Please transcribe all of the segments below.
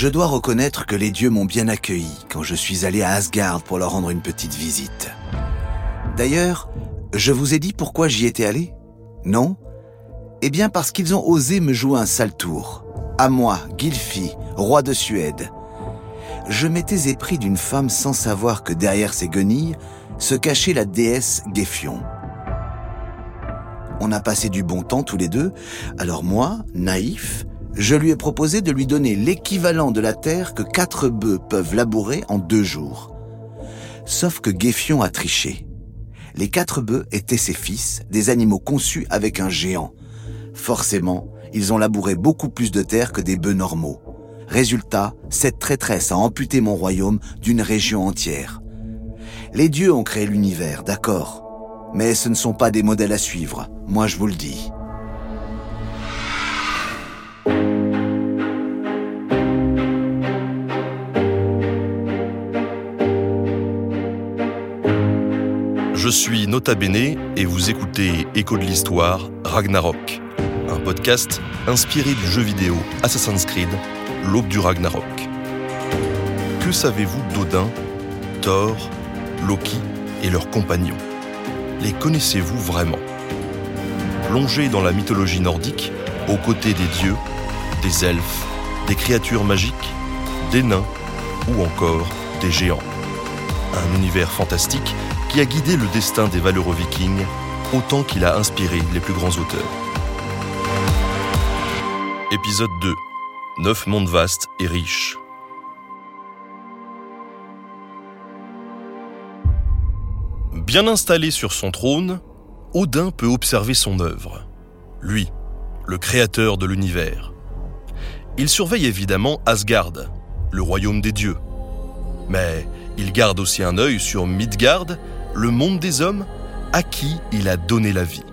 Je dois reconnaître que les dieux m'ont bien accueilli quand je suis allé à Asgard pour leur rendre une petite visite. D'ailleurs, je vous ai dit pourquoi j'y étais allé Non? Eh bien parce qu'ils ont osé me jouer un sale tour. À moi, Gylfi, roi de Suède. Je m'étais épris d'une femme sans savoir que derrière ses guenilles se cachait la déesse Géphion. On a passé du bon temps tous les deux, alors moi, naïf, je lui ai proposé de lui donner l'équivalent de la terre que quatre bœufs peuvent labourer en deux jours. Sauf que Géphion a triché. Les quatre bœufs étaient ses fils, des animaux conçus avec un géant. Forcément, ils ont labouré beaucoup plus de terre que des bœufs normaux. Résultat, cette traîtresse a amputé mon royaume d'une région entière. Les dieux ont créé l'univers, d'accord. Mais ce ne sont pas des modèles à suivre, moi je vous le dis. Je suis Nota Bene et vous écoutez Écho de l'Histoire, Ragnarok, un podcast inspiré du jeu vidéo Assassin's Creed, l'aube du Ragnarok. Que savez-vous d'Odin, Thor, Loki et leurs compagnons? Les connaissez-vous vraiment? Plongez dans la mythologie nordique, aux côtés des dieux, des elfes, des créatures magiques, des nains ou encore des géants. Un univers fantastique qui a guidé le destin des valeureux vikings autant qu'il a inspiré les plus grands auteurs. Épisode 2. Neuf mondes vastes et riches. Bien installé sur son trône, Odin peut observer son œuvre. Lui, le créateur de l'univers. Il surveille évidemment Asgard, le royaume des dieux. Mais il garde aussi un œil sur Midgard, le monde des hommes, à qui il a donné la vie.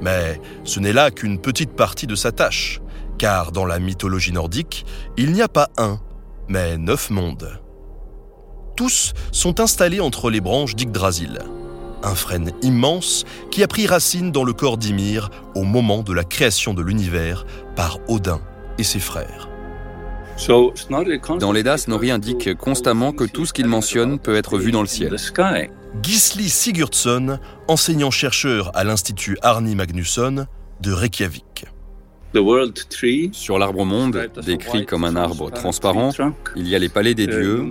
Mais ce n'est là qu'une petite partie de sa tâche, car dans la mythologie nordique, il n'y a pas un, mais neuf mondes. Tous sont installés entre les branches d'Yggdrasil, un frêne immense qui a pris racine dans le corps d'Ymir au moment de la création de l'univers par Odin et ses frères. Dans l'Eda, Snorri indique constamment que tout ce qu'il mentionne peut être vu dans le ciel. Gisli Sigurdsson, enseignant-chercheur à l'Institut Arni Magnusson de Reykjavik. Sur l'arbre monde, décrit comme un arbre transparent, il y a les palais des dieux,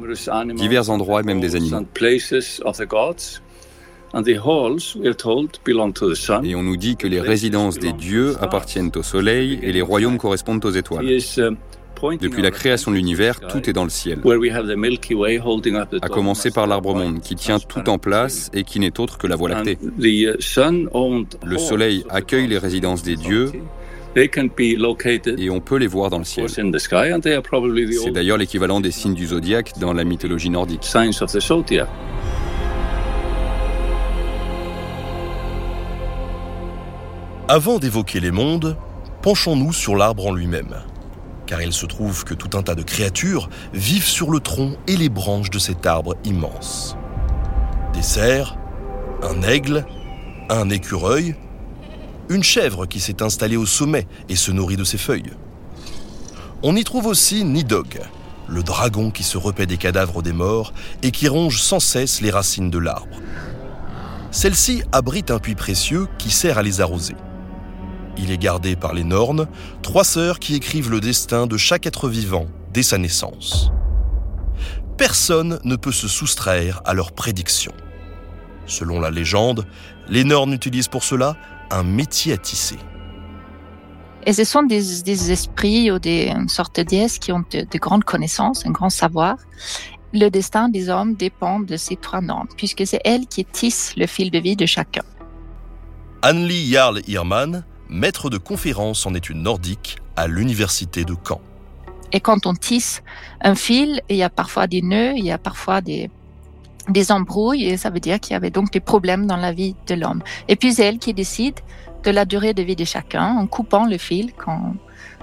divers endroits et même des animaux. Et on nous dit que les résidences des dieux appartiennent au soleil et les royaumes correspondent aux étoiles. Depuis la création de l'univers, tout est dans le ciel. À commencer par l'arbre monde, qui tient tout en place et qui n'est autre que la Voie lactée. Le soleil accueille les résidences des dieux et on peut les voir dans le ciel. C'est d'ailleurs l'équivalent des signes du zodiaque dans la mythologie nordique. Avant d'évoquer les mondes, penchons-nous sur l'arbre en lui-même. Car il se trouve que tout un tas de créatures vivent sur le tronc et les branches de cet arbre immense. Des cerfs, un aigle, un écureuil, une chèvre qui s'est installée au sommet et se nourrit de ses feuilles. On y trouve aussi Nidog, le dragon qui se repaît des cadavres des morts et qui ronge sans cesse les racines de l'arbre. Celle-ci abrite un puits précieux qui sert à les arroser. Il est gardé par les Nornes, trois sœurs qui écrivent le destin de chaque être vivant dès sa naissance. Personne ne peut se soustraire à leurs prédictions. Selon la légende, les Nornes utilisent pour cela un métier à tisser. Et ce sont des, esprits ou des sortes de déesses qui ont de, de, grandes connaissances, un grand savoir. Le destin des hommes dépend de ces trois normes, puisque c'est elles qui tissent le fil de vie de chacun. Anneli Jarl Irman maître de conférence en études nordiques à l'université de Caen. Et quand on tisse un fil, il y a parfois des nœuds, il y a parfois des, embrouilles, et ça veut dire qu'il y avait donc des problèmes dans la vie de l'homme. Et puis c'est elle qui décide de la durée de vie de chacun en coupant le fil quand,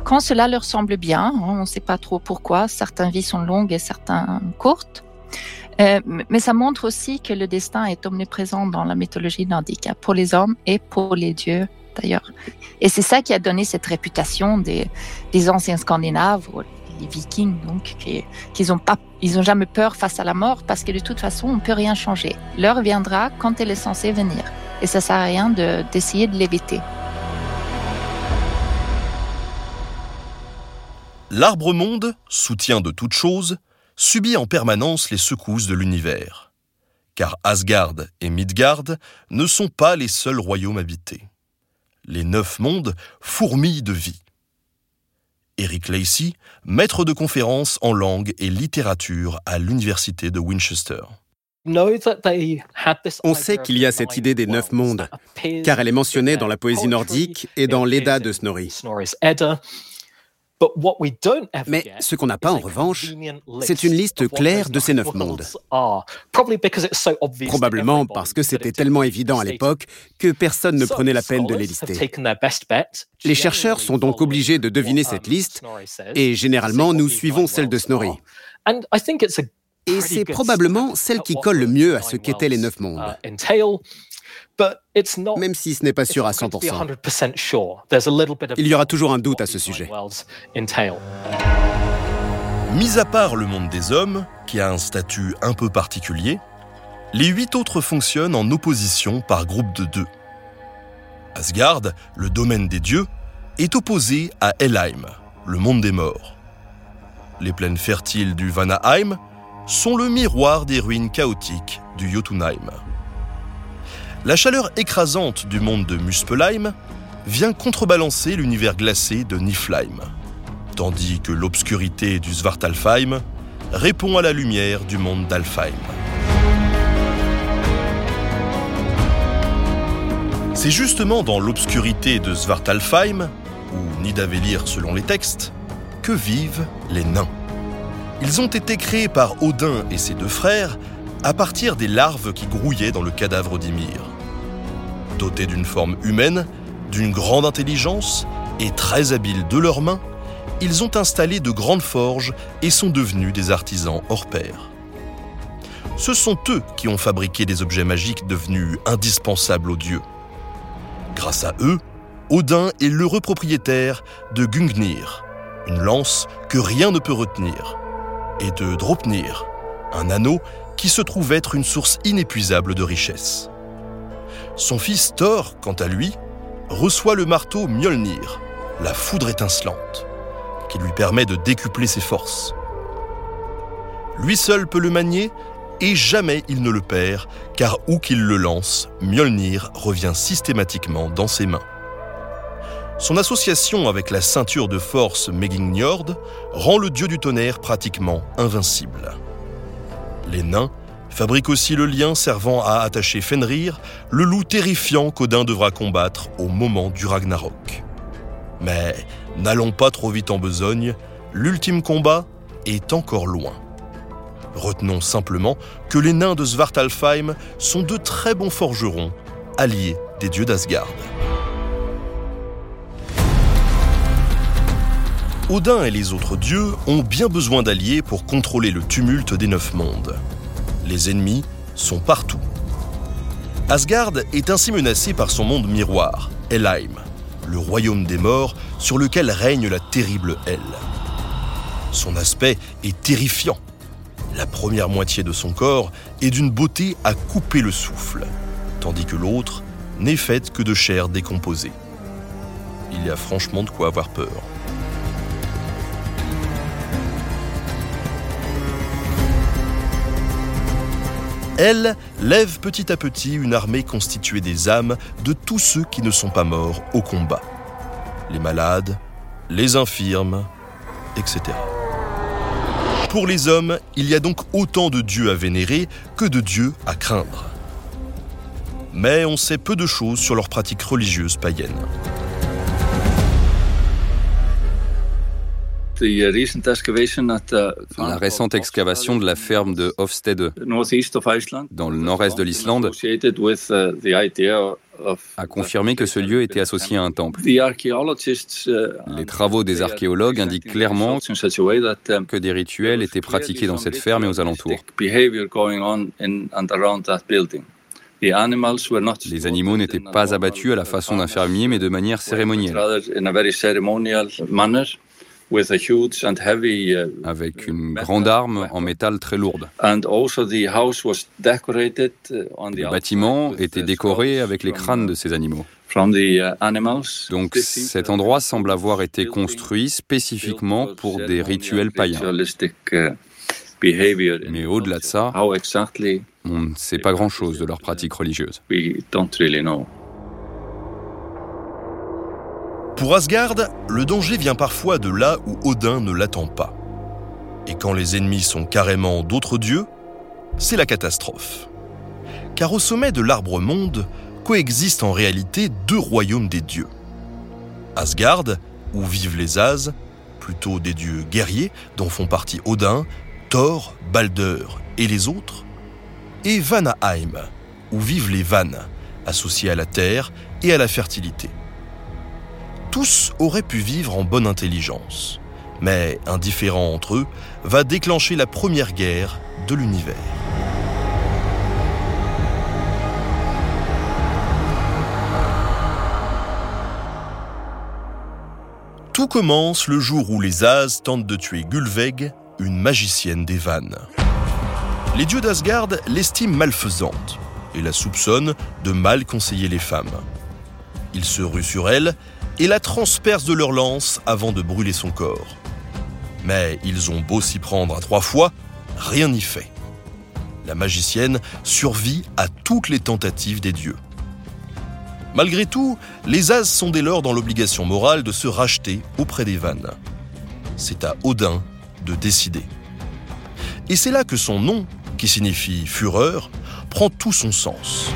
quand cela leur semble bien. On ne sait pas trop pourquoi. Certaines vies sont longues et certaines courtes. Euh, mais ça montre aussi que le destin est omniprésent dans la mythologie nordique, hein, pour les hommes et pour les dieux d'ailleurs. Et c'est ça qui a donné cette réputation des, anciens Scandinaves, les Vikings, donc, qu'ils n'ont pas, ils jamais peur face à la mort parce que de toute façon, on peut rien changer. L'heure viendra quand elle est censée venir, et ça sert à rien d'essayer de l'éviter. L'arbre-monde, soutien de toute chose, subit en permanence les secousses de l'univers. Car Asgard et Midgard ne sont pas les seuls royaumes habités. Les neuf mondes fourmillent de vie. Eric Lacey, maître de conférences en langue et littérature à l'université de Winchester. On sait qu'il y a cette idée des neuf mondes, car elle est mentionnée dans la poésie nordique et dans l'Edda de Snorri. Mais ce qu'on n'a pas en revanche, c'est une liste claire de ces neuf mondes. Probablement parce que c'était tellement évident à l'époque que personne ne prenait la peine de les lister. Les chercheurs sont donc obligés de deviner cette liste et généralement nous suivons celle de Snorri. Et c'est probablement celle qui colle le mieux à ce qu'étaient les neuf mondes même si ce n'est pas sûr à 100%. Il y aura toujours un doute à ce sujet. Mis à part le monde des hommes, qui a un statut un peu particulier, les huit autres fonctionnent en opposition par groupe de deux. Asgard, le domaine des dieux, est opposé à Helheim, le monde des morts. Les plaines fertiles du Vanaheim sont le miroir des ruines chaotiques du Jotunheim. La chaleur écrasante du monde de Muspelheim vient contrebalancer l'univers glacé de Niflheim, tandis que l'obscurité du Svartalfheim répond à la lumière du monde d'Alfheim. C'est justement dans l'obscurité de Svartalfheim, ou Nidavellir selon les textes, que vivent les nains. Ils ont été créés par Odin et ses deux frères à partir des larves qui grouillaient dans le cadavre d'Ymir. Dotés d'une forme humaine, d'une grande intelligence et très habiles de leurs mains, ils ont installé de grandes forges et sont devenus des artisans hors pair. Ce sont eux qui ont fabriqué des objets magiques devenus indispensables aux dieux. Grâce à eux, Odin est l'heureux propriétaire de Gungnir, une lance que rien ne peut retenir, et de Dropnir, un anneau qui se trouve être une source inépuisable de richesse. Son fils Thor, quant à lui, reçoit le marteau Mjolnir, la foudre étincelante, qui lui permet de décupler ses forces. Lui seul peut le manier et jamais il ne le perd, car où qu'il le lance, Mjolnir revient systématiquement dans ses mains. Son association avec la ceinture de force Megingjord rend le dieu du tonnerre pratiquement invincible. Les nains fabrique aussi le lien servant à attacher Fenrir, le loup terrifiant qu'Odin devra combattre au moment du Ragnarok. Mais n'allons pas trop vite en besogne, l'ultime combat est encore loin. Retenons simplement que les nains de Svartalfheim sont de très bons forgerons, alliés des dieux d'Asgard. Odin et les autres dieux ont bien besoin d'alliés pour contrôler le tumulte des neuf mondes. Les ennemis sont partout. Asgard est ainsi menacé par son monde miroir, Helheim, le royaume des morts sur lequel règne la terrible Hel. Son aspect est terrifiant. La première moitié de son corps est d'une beauté à couper le souffle, tandis que l'autre n'est faite que de chair décomposée. Il y a franchement de quoi avoir peur. Elle lève petit à petit une armée constituée des âmes de tous ceux qui ne sont pas morts au combat. Les malades, les infirmes, etc. Pour les hommes, il y a donc autant de dieux à vénérer que de dieux à craindre. Mais on sait peu de choses sur leurs pratiques religieuses païennes. La récente excavation de la ferme de Hofstede, dans le nord-est de l'Islande, a confirmé que ce lieu était associé à un temple. Les travaux des archéologues indiquent clairement que des rituels étaient pratiqués dans cette ferme et aux alentours. Les animaux n'étaient pas abattus à la façon d'un fermier, mais de manière cérémonielle. Avec une grande arme en métal très lourde. Le bâtiment était décoré avec les crânes de ces animaux. Donc cet endroit semble avoir été construit spécifiquement pour des rituels païens. Mais au-delà de ça, on ne sait pas grand-chose de leurs pratiques religieuses. Pour Asgard, le danger vient parfois de là où Odin ne l'attend pas. Et quand les ennemis sont carrément d'autres dieux, c'est la catastrophe. Car au sommet de l'arbre monde coexistent en réalité deux royaumes des dieux. Asgard, où vivent les As, plutôt des dieux guerriers dont font partie Odin, Thor, Balder et les autres, et Vanaheim, où vivent les Vannes, associés à la terre et à la fertilité. Tous auraient pu vivre en bonne intelligence, mais un différent entre eux va déclencher la première guerre de l'univers. Tout commence le jour où les As tentent de tuer Gulveig, une magicienne des vannes. Les dieux d'Asgard l'estiment malfaisante et la soupçonnent de mal conseiller les femmes. Ils se ruent sur elle et la transpercent de leurs lances avant de brûler son corps. Mais ils ont beau s'y prendre à trois fois, rien n'y fait. La magicienne survit à toutes les tentatives des dieux. Malgré tout, les As sont dès lors dans l'obligation morale de se racheter auprès des Vannes. C'est à Odin de décider. Et c'est là que son nom, qui signifie fureur, prend tout son sens.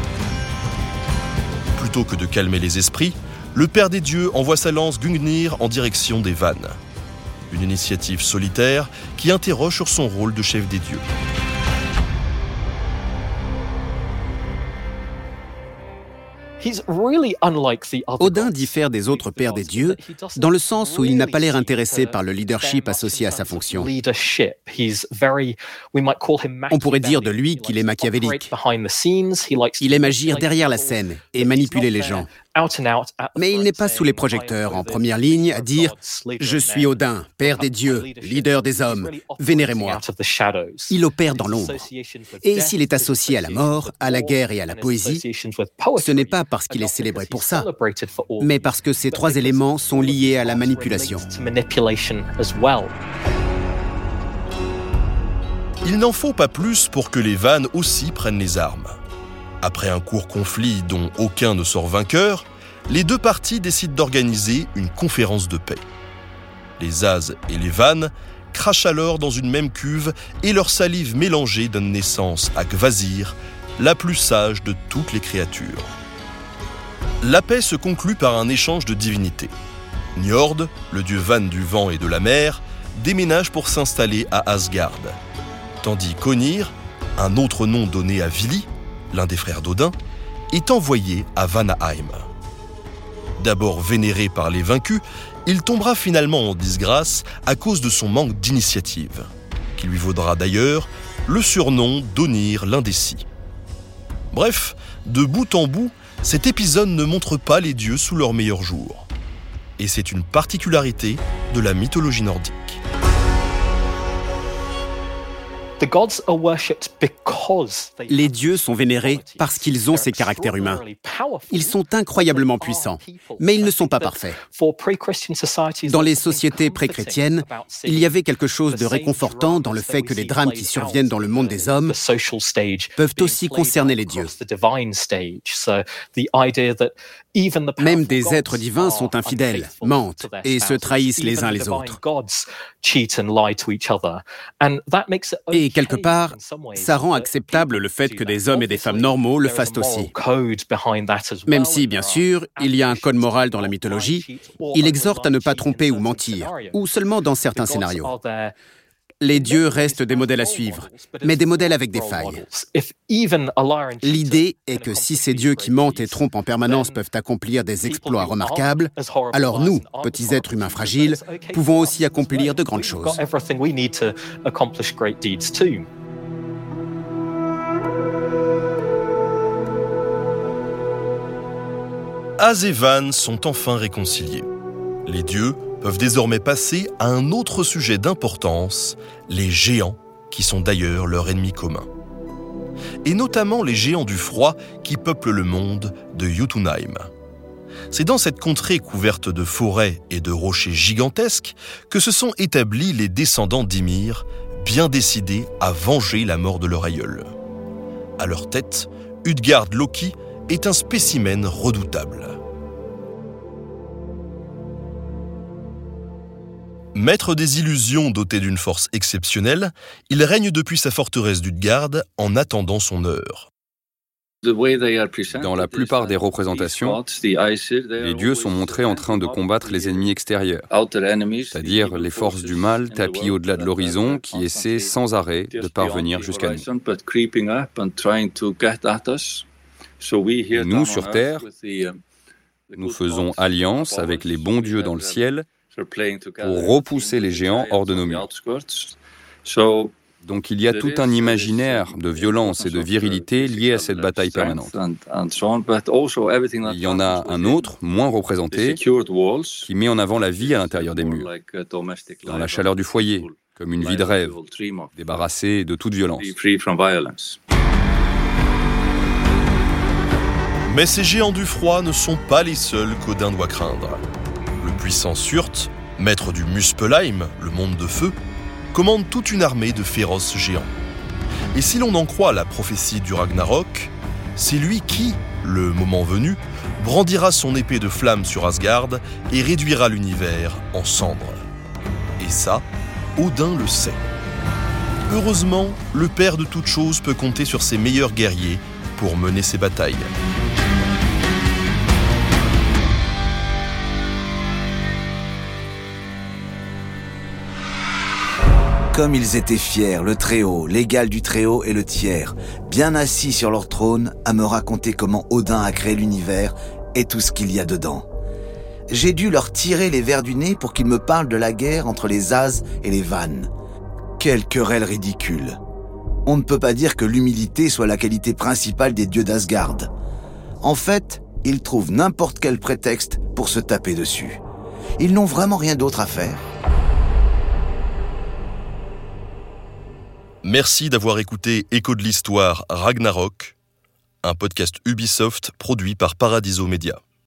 Plutôt que de calmer les esprits, le Père des Dieux envoie sa lance Gungnir en direction des Vannes. Une initiative solitaire qui interroge sur son rôle de chef des dieux. Odin diffère des autres pères des dieux dans le sens où il n'a pas l'air intéressé par le leadership associé à sa fonction. On pourrait dire de lui qu'il est machiavélique. Il aime agir derrière la scène et manipuler les gens. Mais il n'est pas sous les projecteurs en première ligne à dire ⁇ Je suis Odin, père des dieux, leader des hommes, vénérez-moi ⁇ Il opère dans l'ombre. Et s'il est associé à la mort, à la guerre et à la poésie, ce n'est pas parce qu'il est célébré pour ça, mais parce que ces trois éléments sont liés à la manipulation. Il n'en faut pas plus pour que les vannes aussi prennent les armes. Après un court conflit dont aucun ne sort vainqueur, les deux parties décident d'organiser une conférence de paix. Les As et les Vannes crachent alors dans une même cuve et leur salive mélangée donne naissance à Gvasir, la plus sage de toutes les créatures. La paix se conclut par un échange de divinités. Njord, le dieu Van du vent et de la mer, déménage pour s'installer à Asgard, tandis qu'Onir, un autre nom donné à Vili, l'un des frères d'Odin, est envoyé à Vanaheim. D'abord vénéré par les vaincus, il tombera finalement en disgrâce à cause de son manque d'initiative, qui lui vaudra d'ailleurs le surnom d'Onir l'indécis. Bref, de bout en bout, cet épisode ne montre pas les dieux sous leur meilleur jour. Et c'est une particularité de la mythologie nordique. Les dieux sont vénérés parce qu'ils ont ces caractères humains. Ils sont incroyablement puissants, mais ils ne sont pas parfaits. Dans les sociétés pré-chrétiennes, il y avait quelque chose de réconfortant dans le fait que les drames qui surviennent dans le monde des hommes peuvent aussi concerner les dieux. Même des êtres divins sont infidèles, mentent et se trahissent les uns les autres. Et quelque part, ça rend acceptable le fait que des hommes et des femmes normaux le fassent aussi. Même si, bien sûr, il y a un code moral dans la mythologie, il exhorte à ne pas tromper ou mentir, ou seulement dans certains scénarios les dieux restent des modèles à suivre, mais des modèles avec des failles. L'idée est que si ces dieux qui mentent et trompent en permanence peuvent accomplir des exploits remarquables, alors nous, petits êtres humains fragiles, pouvons aussi accomplir de grandes choses. Az et Van sont enfin réconciliés. Les dieux peuvent désormais passer à un autre sujet d'importance, les géants, qui sont d'ailleurs leur ennemi commun. Et notamment les géants du froid qui peuplent le monde de Jotunheim. C'est dans cette contrée couverte de forêts et de rochers gigantesques que se sont établis les descendants d'Ymir, bien décidés à venger la mort de leur aïeul. À leur tête, Utgard Loki est un spécimen redoutable. Maître des illusions doté d'une force exceptionnelle, il règne depuis sa forteresse d'Utgard en attendant son heure. Dans la plupart des représentations, les dieux sont montrés en train de combattre les ennemis extérieurs, c'est-à-dire les forces du mal tapis au-delà de l'horizon qui essaient sans arrêt de parvenir jusqu'à nous. nous, sur Terre, nous faisons alliance avec les bons dieux dans le ciel pour repousser les géants hors de nos murs. Donc il y a tout un imaginaire de violence et de virilité lié à cette bataille permanente. Il y en a un autre, moins représenté, qui met en avant la vie à l'intérieur des murs, dans la chaleur du foyer, comme une vie de rêve, débarrassée de toute violence. Mais ces géants du froid ne sont pas les seuls qu'Odin doit craindre. Puissant Surt, maître du Muspelheim, le monde de feu, commande toute une armée de féroces géants. Et si l'on en croit la prophétie du Ragnarok, c'est lui qui, le moment venu, brandira son épée de flamme sur Asgard et réduira l'univers en cendres. Et ça, Odin le sait. Heureusement, le père de toutes choses peut compter sur ses meilleurs guerriers pour mener ses batailles. Comme ils étaient fiers, le Très-Haut, l'égal du Très-Haut et le tiers, bien assis sur leur trône, à me raconter comment Odin a créé l'univers et tout ce qu'il y a dedans. J'ai dû leur tirer les vers du nez pour qu'ils me parlent de la guerre entre les As et les Vannes. Quelle querelle ridicule. On ne peut pas dire que l'humilité soit la qualité principale des dieux d'Asgard. En fait, ils trouvent n'importe quel prétexte pour se taper dessus. Ils n'ont vraiment rien d'autre à faire. Merci d'avoir écouté Écho de l'Histoire Ragnarok, un podcast Ubisoft produit par Paradiso Media.